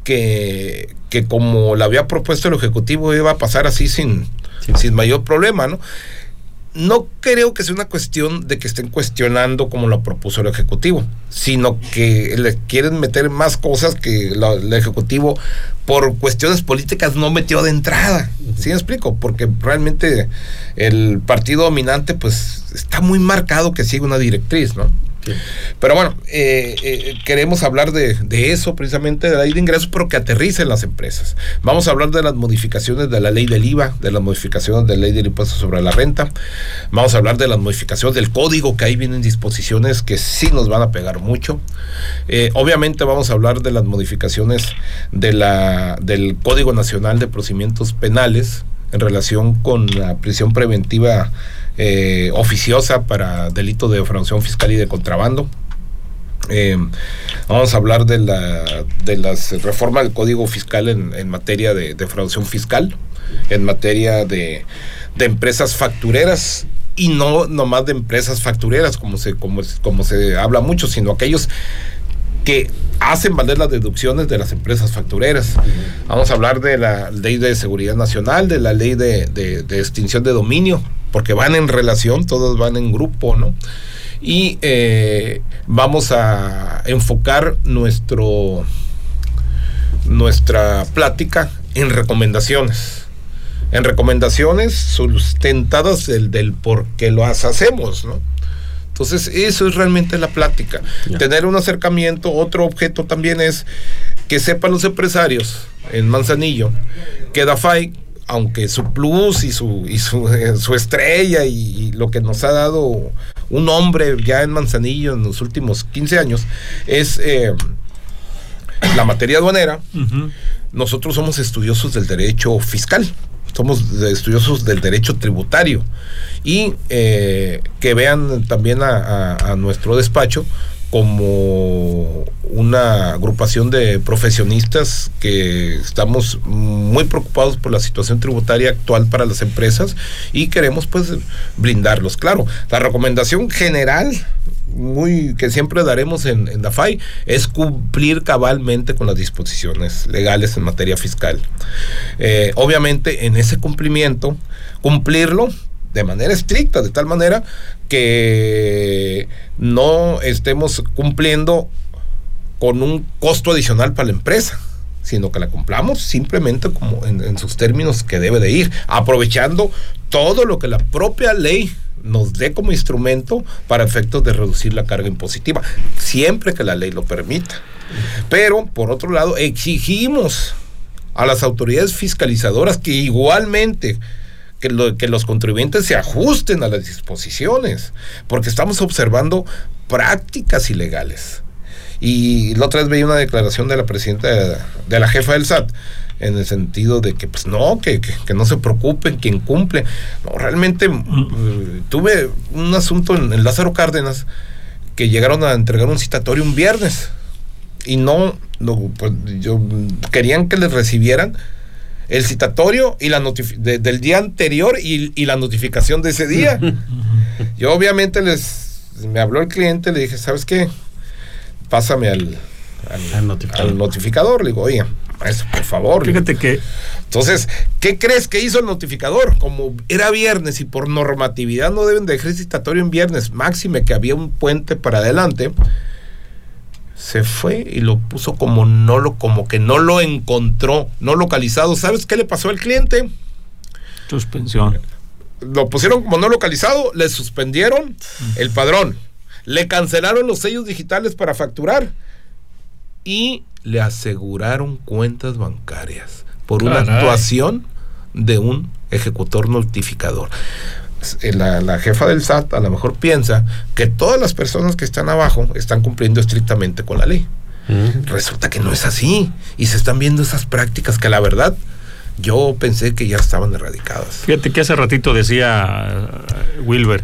que, que como la había propuesto el Ejecutivo iba a pasar así sin, sin mayor problema, ¿no? No creo que sea una cuestión de que estén cuestionando como lo propuso el Ejecutivo, sino que le quieren meter más cosas que el Ejecutivo por cuestiones políticas no metió de entrada. ¿Sí me explico? Porque realmente el partido dominante pues está muy marcado que sigue una directriz, ¿no? Pero bueno, eh, eh, queremos hablar de, eso, precisamente de la ley de ingresos, pero que aterrice las empresas. Vamos a hablar de las modificaciones de la ley del IVA, de las modificaciones de la ley del impuesto sobre la renta. Vamos a hablar de las modificaciones del código, que ahí vienen disposiciones que sí nos van a pegar mucho. Eh, obviamente vamos a hablar de las modificaciones de la, del Código Nacional de Procedimientos Penales en relación con la prisión preventiva eh, oficiosa para delito de defraudación fiscal y de contrabando. Eh, vamos a hablar de la de las reformas del Código Fiscal en, materia de defraudación fiscal, en materia de, de empresas factureras y no nomás de empresas factureras como se como, como se habla mucho, sino aquellos que hacen valer las deducciones de las empresas factureras. Vamos a hablar de la ley de seguridad nacional, de la ley de, de extinción de dominio, porque van en relación, todos van en grupo, ¿no? Y eh, vamos a enfocar nuestro, nuestra plática en recomendaciones. En recomendaciones sustentadas del, del por qué lo hacemos, ¿no? Entonces, eso es realmente la plática. Tener un acercamiento, otro objeto también es que sepan los empresarios en Manzanillo que DAFAI aunque su plus y su, y su, eh, estrella y, lo que nos ha dado un hombre ya en Manzanillo en los últimos 15 años es eh, la materia aduanera. Nosotros somos estudiosos del derecho fiscal, somos estudiosos del derecho tributario y eh, que vean también a nuestro despacho como una agrupación de profesionistas que estamos muy preocupados por la situación tributaria actual para las empresas y queremos pues brindarlos. Claro, la recomendación general muy que siempre daremos en, en DAFAI es cumplir cabalmente con las disposiciones legales en materia fiscal. Eh, obviamente en ese cumplimiento, cumplirlo de manera estricta, de tal manera que no estemos cumpliendo con un costo adicional para la empresa. sino que la cumplamos simplemente como en, en sus términos que debe de ir, aprovechando todo lo que la propia ley nos dé como instrumento para efectos de reducir la carga impositiva, siempre que la ley lo permita. Pero, por otro lado, exigimos a las autoridades fiscalizadoras que igualmente que, lo- que los contribuyentes se ajusten a las disposiciones, porque estamos observando prácticas ilegales. Y la otra vez veía una declaración de la presidenta de, de la jefa del SAT en el sentido de que pues no, que, que- que no se preocupen quien cumple. No, realmente eh, tuve un asunto en, en Lázaro Cárdenas que llegaron a entregar un citatorio un viernes y no, no, pues, yo querían que les recibieran el citatorio y la de- del día anterior y, y la notificación de ese día. Yo obviamente les me habló el cliente, le dije, ¿sabes qué? Pásame al, al, Al notificador. al notificador. Le digo, oye, maestro, por favor. Digo, Fíjate que entonces, ¿qué crees que hizo el notificador? Como era viernes y por normatividad no deben de dejar citatorio en viernes, máxime que había un puente para adelante, se fue y lo puso como no lo, como que no lo encontró, no localizado. ¿Sabes qué le pasó al cliente? suspensión. Lo pusieron como no localizado, le suspendieron el padrón, le cancelaron los sellos digitales para facturar y le aseguraron cuentas bancarias por una actuación de un ejecutor notificador. S- La, la jefa del SAT a lo mejor piensa que todas las personas que están abajo están cumpliendo estrictamente con la ley. Mm. Resulta que no es así y se están viendo esas prácticas que la verdad yo pensé que ya estaban erradicadas. Fíjate que hace ratito decía eh, Wilber,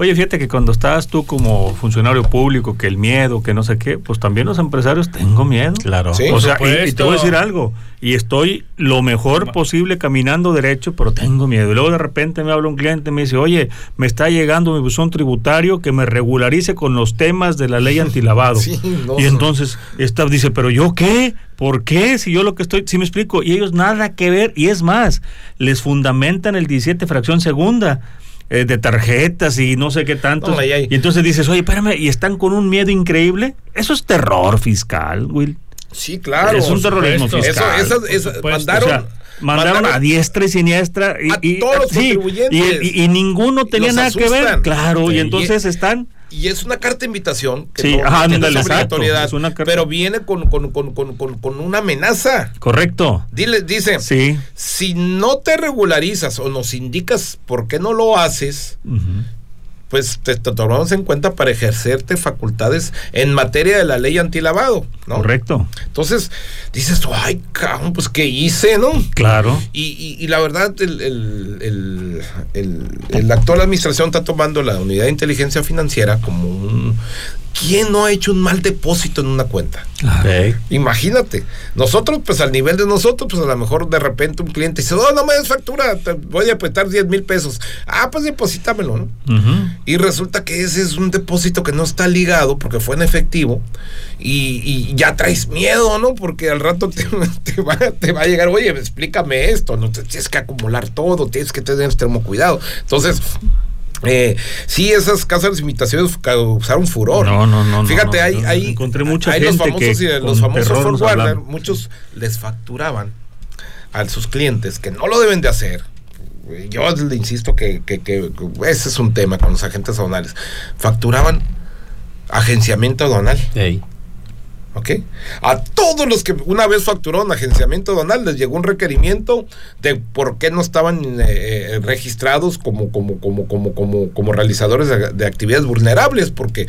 oye, fíjate que cuando estás tú como funcionario público, que el miedo, que no sé qué, pues también los empresarios tengo miedo. Claro. Sí. O sea, y- y, te voy a decir algo, y estoy lo mejor posible caminando derecho, pero tengo miedo. Y luego de repente me habla un cliente y me dice, oye, me está llegando mi buzón tributario que me regularice con los temas de la ley antilavado. Sí, no, y entonces esta dice, pero yo qué, ¿por qué? Si yo lo que estoy, si me explico, y ellos nada que ver, y es más, les fundamentan el 17 fracción segunda. Eh, de tarjetas y no sé qué tanto. No, Y entonces dices, oye, espérame, y están con un miedo increíble. Eso es terror fiscal, Will. Sí, claro. es un terrorismo supuesto. fiscal. Eso, mandaron, O sea, mandaron, a diestra y siniestra y, a y- todos los sí, contribuyentes. y, y- y ninguno tenía nada que ver, claro, Sí. y entonces están y es una carta de invitación que Sí, no, ajá, ándale, exacto, obligatoriedad, es una carta. pero viene con, con, con, con, una amenaza. correcto. Dile, dice, Sí. si no te regularizas o nos indicas por qué no lo haces, Ujú. Pues te, te tomamos en cuenta para ejercerte facultades en materia de la ley antilavado, ¿no? Correcto. Entonces, dices ay, cabrón, pues qué hice, ¿no? Claro. Y, y- y la verdad, el, el, el, el- actual administración está tomando la unidad de inteligencia financiera como un... ¿Quién no ha hecho un mal depósito en una cuenta? Imagínate, nosotros, pues al nivel de nosotros, pues a lo mejor de repente un cliente dice, no, no me des factura, te voy a apretar 10 mil pesos. Ah, pues deposítamelo, ¿no? Y resulta que ese es un depósito que no está ligado porque fue en efectivo y, y ya traes miedo, ¿no? Porque al rato te, te va, te va a llegar, oye, explícame esto, no te tienes que acumular todo, tienes que tener extremo cuidado. Entonces, eh, sí, esas casas de imitaciones causaron furor. No, no, no, no, Fíjate, no, hay, no. hay, Encontré mucha hay los famosos, que y los famosos forwarder, hablaban. muchos les facturaban a sus clientes que no lo deben de hacer. Yo le insisto que, que- que ese es un tema con los agentes aduanales. Facturaban agenciamiento aduanal, Ey. ¿Ok? A todos los que una vez facturaron agenciamiento aduanal les llegó un requerimiento de por qué no estaban eh, eh, registrados como, como, como, como, como, como realizadores de, de actividades vulnerables, porque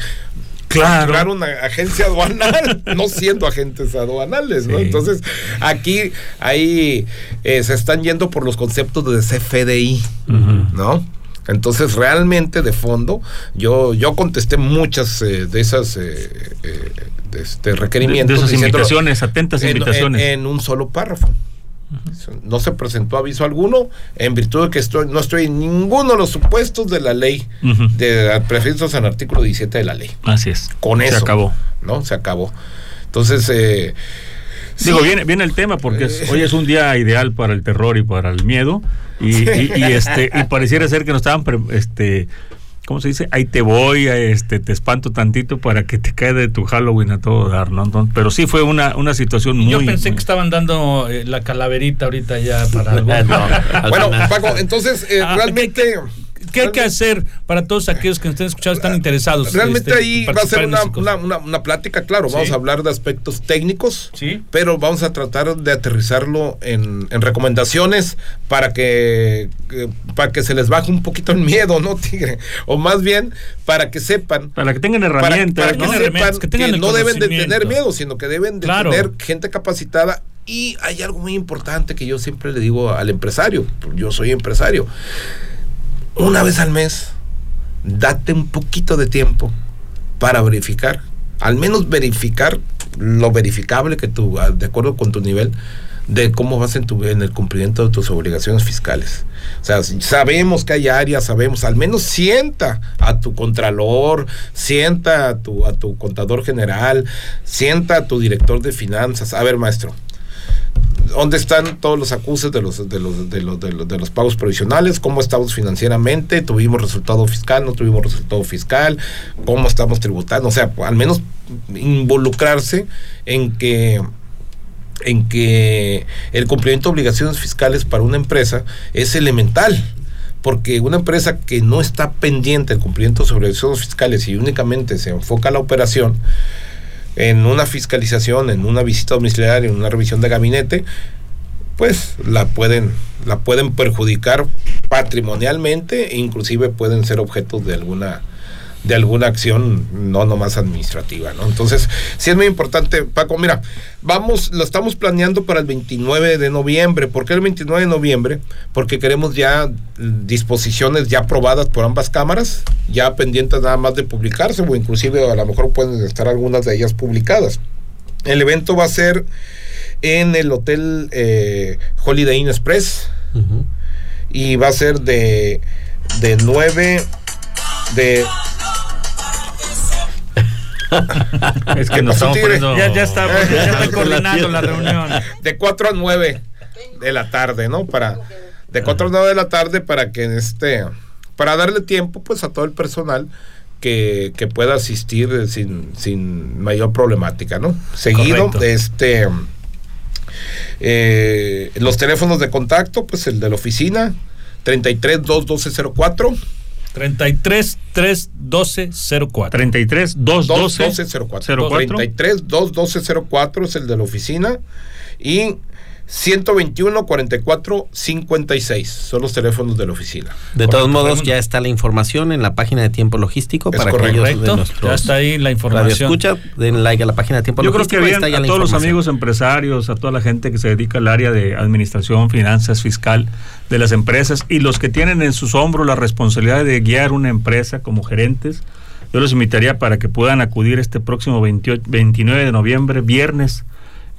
Claro. facturar una agencia aduanal, no siendo agentes aduanales, ¿no? Sí. Entonces, aquí, ahí eh, se están yendo por los conceptos de CFDI, Ujú. ¿no? Entonces, realmente, de fondo, yo, yo contesté muchas eh, de esas eh, este, De, requerimientos. de esas invitaciones, atentas en, invitaciones. en- en un solo párrafo. No se presentó aviso alguno en virtud de que estoy, no estoy en ninguno de los supuestos de la ley, de previstos en el artículo 17 de la ley Así es. con Se eso. acabó. ¿No? Se acabó. Entonces, eh, Digo, sí, viene, viene el tema porque es- hoy es un día ideal para el terror y para el miedo y, y- y, este y pareciera ser que nos estaban pre- este ¿cómo se dice? Ahí te voy, este, te espanto tantito para que te quede de tu Halloween a todo dar, ¿no? Entonces, pero sí fue una, una situación muy... Yo pensé muy- que estaban dando eh, la calaverita ahorita ya para algo. Bueno, Paco, entonces eh, Ah, realmente... ¿Qué hay que hacer para todos aquellos que nos estén escuchando, están interesados? Realmente este, ahí va a ser una, una, una, una plática, claro, vamos a hablar de aspectos técnicos, Sí. pero vamos a tratar de aterrizarlo en, en recomendaciones para que, que- para que se les baje un poquito el miedo, ¿no, Tigre? O más bien para que sepan Para que tengan herramientas, para que sepan que tengan no deben de tener miedo, sino que deben de Claro. tener gente capacitada. Y hay algo muy importante que yo siempre le digo al empresario, yo soy empresario, una vez al mes, date un poquito de tiempo para verificar, al menos verificar lo verificable que tú, ah, de acuerdo con tu nivel, de cómo vas en, tu, en el cumplimiento de tus obligaciones fiscales. O sea, sabemos que hay áreas, sabemos, al menos sienta a tu contralor, sienta a tu, a tu contador general, sienta a tu director de finanzas. A ver, maestro, ¿Dónde están todos los acuses de los, de los, de los, de los, de los pagos provisionales? ¿Cómo estamos financieramente? ¿Tuvimos resultado fiscal? ¿No tuvimos resultado fiscal? ¿Cómo estamos tributando? O sea, al menos involucrarse en que en que el cumplimiento de obligaciones fiscales para una empresa es elemental. Porque una empresa que no está pendiente del cumplimiento de obligaciones fiscales y únicamente se enfoca a la operación, en una fiscalización, en una visita domiciliaria, en una revisión de gabinete, pues la pueden, la pueden perjudicar patrimonialmente e inclusive pueden ser objetos de alguna de alguna acción no nomás administrativa, ¿no? Entonces, sí es muy importante, Paco, mira, vamos, lo estamos planeando para el 29 de noviembre. ¿Por qué el 29 de noviembre? Porque queremos ya mm, disposiciones ya aprobadas por ambas cámaras, ya pendientes nada más de publicarse, o inclusive a lo mejor pueden estar algunas de ellas publicadas. El evento va a ser en el hotel eh, Holiday Inn Express y va a ser de, de 9 de Es que ¿Qué nos estamos poniendo... Ya, ya está, ya está coordinando la reunión. de 4 a 9 de la tarde, ¿no? Para de 4 a 9 de la tarde para que este para darle tiempo pues a todo el personal que, que pueda asistir sin, sin mayor problemática, ¿no? Seguido Correcto. este eh, los teléfonos de contacto, pues el de la oficina 33 21204 33 3 12 04. 33 212 21204 04. 33 21204 es el de la oficina y 121 44 56 son los teléfonos de la oficina. De todos modos, ya está la información en la página de Tiempo Logístico Es para correcto. aquellos de ya está ahí la información. escucha, den like a la página de Tiempo Yo creo que Logístico. ahí bien está ya a todos los amigos empresarios, a toda la gente que se dedica al área de administración, finanzas, fiscal de las empresas y los que tienen en sus hombros la responsabilidad de guiar una empresa como gerentes, yo los invitaría para que puedan acudir este próximo 28 29 de noviembre, viernes,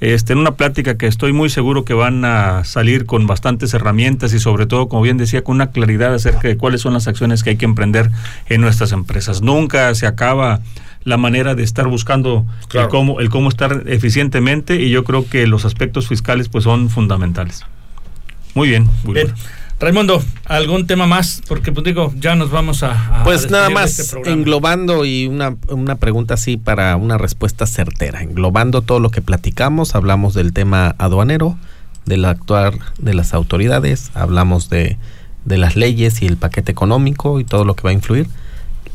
este, en una plática que estoy muy seguro que van a salir con bastantes herramientas y sobre todo, como bien decía, con una claridad acerca de cuáles son las acciones que hay que emprender en nuestras empresas. Nunca se acaba la manera de estar buscando Claro. el, cómo, el cómo estar eficientemente y yo creo que los aspectos fiscales pues son fundamentales. Muy bien. muy Bien. bien. Raimundo, ¿algún tema más? Porque, pues digo, ya nos vamos a. a Pues nada más, este englobando y una, una pregunta así para una respuesta certera. Englobando todo lo que platicamos, hablamos del tema aduanero, del actuar de las autoridades, hablamos de, de las leyes y el paquete económico y todo lo que va a influir.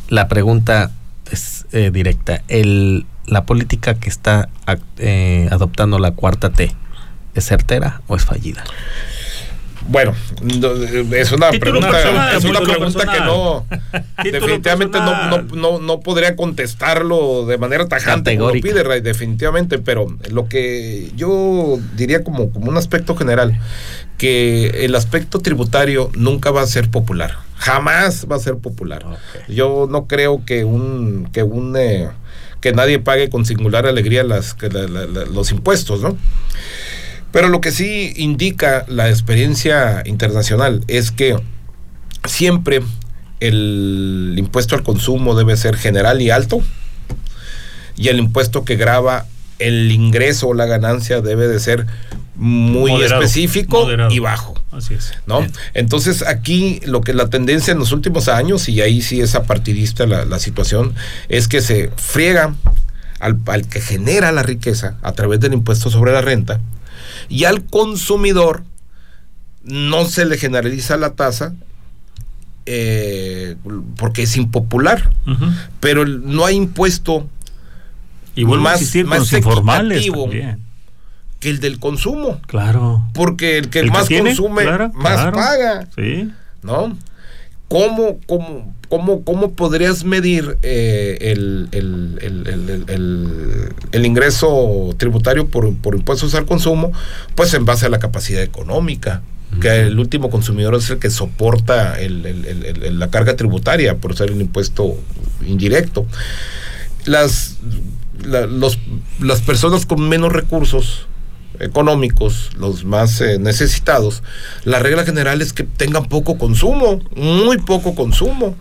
La pregunta es eh, directa. El, ¿La política que está eh, adoptando la cuarta T es certera o es fallida? Bueno, no, es una pregunta, personal, es una pregunta que no definitivamente no, no, no, no podría contestarlo de manera tajante como pide Ray, definitivamente, pero lo que yo diría como, como un aspecto general, que el aspecto tributario nunca va a ser popular, jamás va a ser popular. Yo no creo que un que un eh, que nadie pague con singular alegría las, que la- la- la- los impuestos, ¿no? Pero lo que sí indica la experiencia internacional es que siempre el impuesto al consumo debe ser general y alto y el impuesto que grava el ingreso o la ganancia debe de ser muy Moderado, específico moderado. y bajo. Así es. ¿no? Entonces aquí lo que la tendencia en los últimos años, y ahí sí es apartidista la, la situación, es que se friega al, al que genera la riqueza a través del impuesto sobre la renta y al consumidor no se le generaliza la tasa eh, porque es impopular, pero no hay impuesto Y Más- a más informales también. que el del consumo, Claro. porque el que El que más tiene, consume claro, más claro. paga. Sí. ¿no? ¿Cómo, cómo, cómo, cómo podrías medir eh, el, el- el- el- ingreso tributario por, por impuestos al consumo? Pues en base a la capacidad económica, que el último consumidor es el que soporta la carga tributaria por ser el impuesto indirecto. Las, la- los- las personas con menos recursos económicos, los más eh, necesitados, la regla general es que tengan poco consumo, muy poco consumo.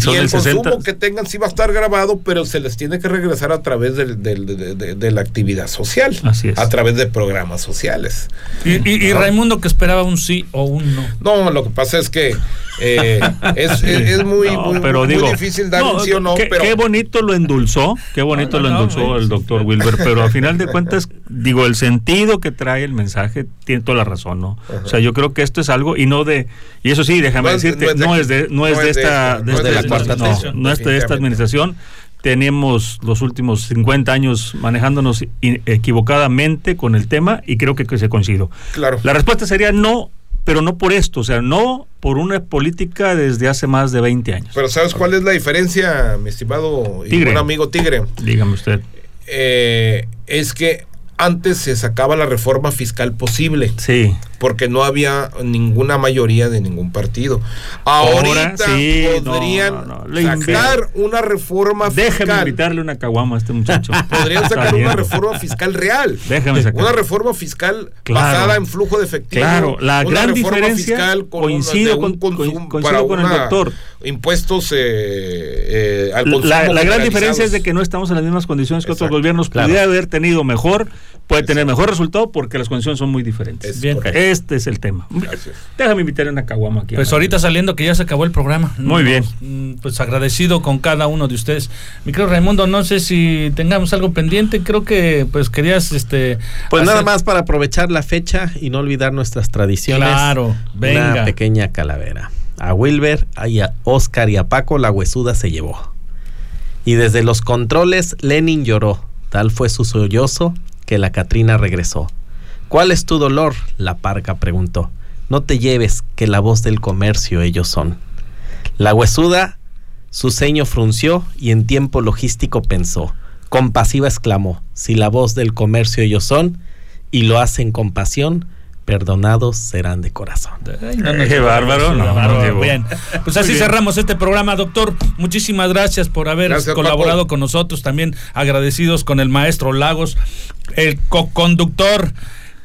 Son y el el 60. consumo que tengan sí va a estar grabado, pero se les tiene que regresar a través del- del- de, de- de la actividad social, Así es. a través de programas sociales. Y, y- y ¿No? Raimundo que esperaba un sí o un no. No, lo que pasa es que eh, es, es- es muy, No, muy, pero muy digo, difícil dar no, un sí o no, qué, pero qué bonito lo endulzó, qué bonito No, lo no, endulzó el doctor. Wilber, pero a final de cuentas, digo, el sentido que trae el mensaje tiene toda la razón, ¿no? O sea, yo creo que esto es algo y no de, y eso sí, déjame decirte, no no es de no es de esta, no de es esta- de la cuarta no, es de esta administración. Tenemos los últimos 50 años manejándonos equivocadamente con el tema y creo que, que se coincido. claro. La respuesta sería no, pero no por esto, o sea, no por una política desde hace más de 20 años. Pero ¿sabes cuál es la diferencia, mi estimado y Tigre. buen amigo Tigre? Dígame usted. Eh, es que antes se sacaba la reforma fiscal posible. Sí. Porque no había ninguna mayoría de ningún partido. Ahorita Ahora sí, podrían no, sacar una reforma Déjeme fiscal. invitarle una caguama a este muchacho. Podrían Está sacar una reforma fiscal real. Déjame sacar. Una reforma fiscal Claro. basada en flujo de efectivo. Claro, la una gran reforma diferencia, fiscal con coincido un, con- consum- coincido para con el doctor. Impuestos eh, eh, al consumo. La, la gran diferencia es de que no estamos en las mismas condiciones que otros gobiernos. Claro. Pudiera haber tenido mejor, puede tener mejor resultado porque las condiciones son muy diferentes. Es Bien. Este es el tema. Gracias. Déjame invitarle una caguama aquí. Pues ahorita saliendo que ya se acabó el programa. Muy bien. Mm, Pues agradecido con cada uno de ustedes. Mi querido Raimundo, no sé si tengamos algo pendiente. Creo que pues querías este Pues nada más para aprovechar la fecha y no olvidar nuestras tradiciones. Claro, venga. Una pequeña calavera. A Wilber, y a Oscar y a Paco la huesuda se llevó. Y desde los controles Lenin lloró. Tal fue su sollozo que la Catrina regresó. ¿Cuál es tu dolor? La parca preguntó. No te lleves, que la voz del comercio ellos son. La huesuda su ceño frunció y en tiempo logístico pensó. Compasiva exclamó, si la voz del comercio ellos son, y lo hacen con pasión, perdonados serán de corazón. Ay, no, no, Qué no, bárbaro, no, bárbaro. Bien, pues así bien. cerramos este programa, doctor. Muchísimas gracias por haber Gracias, colaborado Paco. con nosotros. También agradecidos con el maestro Lagos, el co-conductor,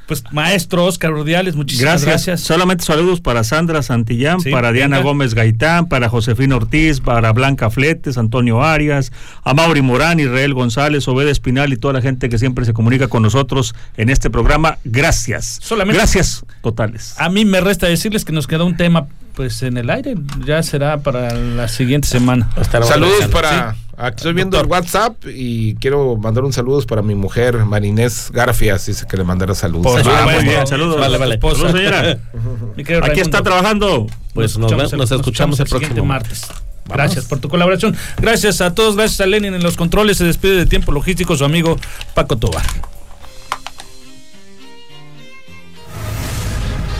pues maestro Oscar Urdiales. Muchísimas Gracias. gracias. Solamente saludos para Sandra Santillán, Sí, para Diana venga. Gómez Gaitán, para Josefina Ortiz, para Blanca Fletes, Antonio Arias, a Mauri Morán, Israel González, Obed Espinal y toda la gente que siempre se comunica con nosotros en este programa. Gracias. Solamente- Gracias totales. A mí me resta decirles que nos queda un tema pues en el aire. Ya será para la siguiente semana. Estaremos Saludos revisando. para. Aquí estoy viendo el WhatsApp y quiero mandar un saludos para mi mujer, Marinés Garfias. Dice que le mandara saludos. Ah, muy bien, saludos. Vale, vale. Saludos, señora. Aquí está trabajando. Pues nos, ve- nos escuchamos el próximo martes. Gracias por tu colaboración. Gracias a todos. Gracias a Lenin en los controles. Se despide de tiempo logístico su amigo Paco Tobar.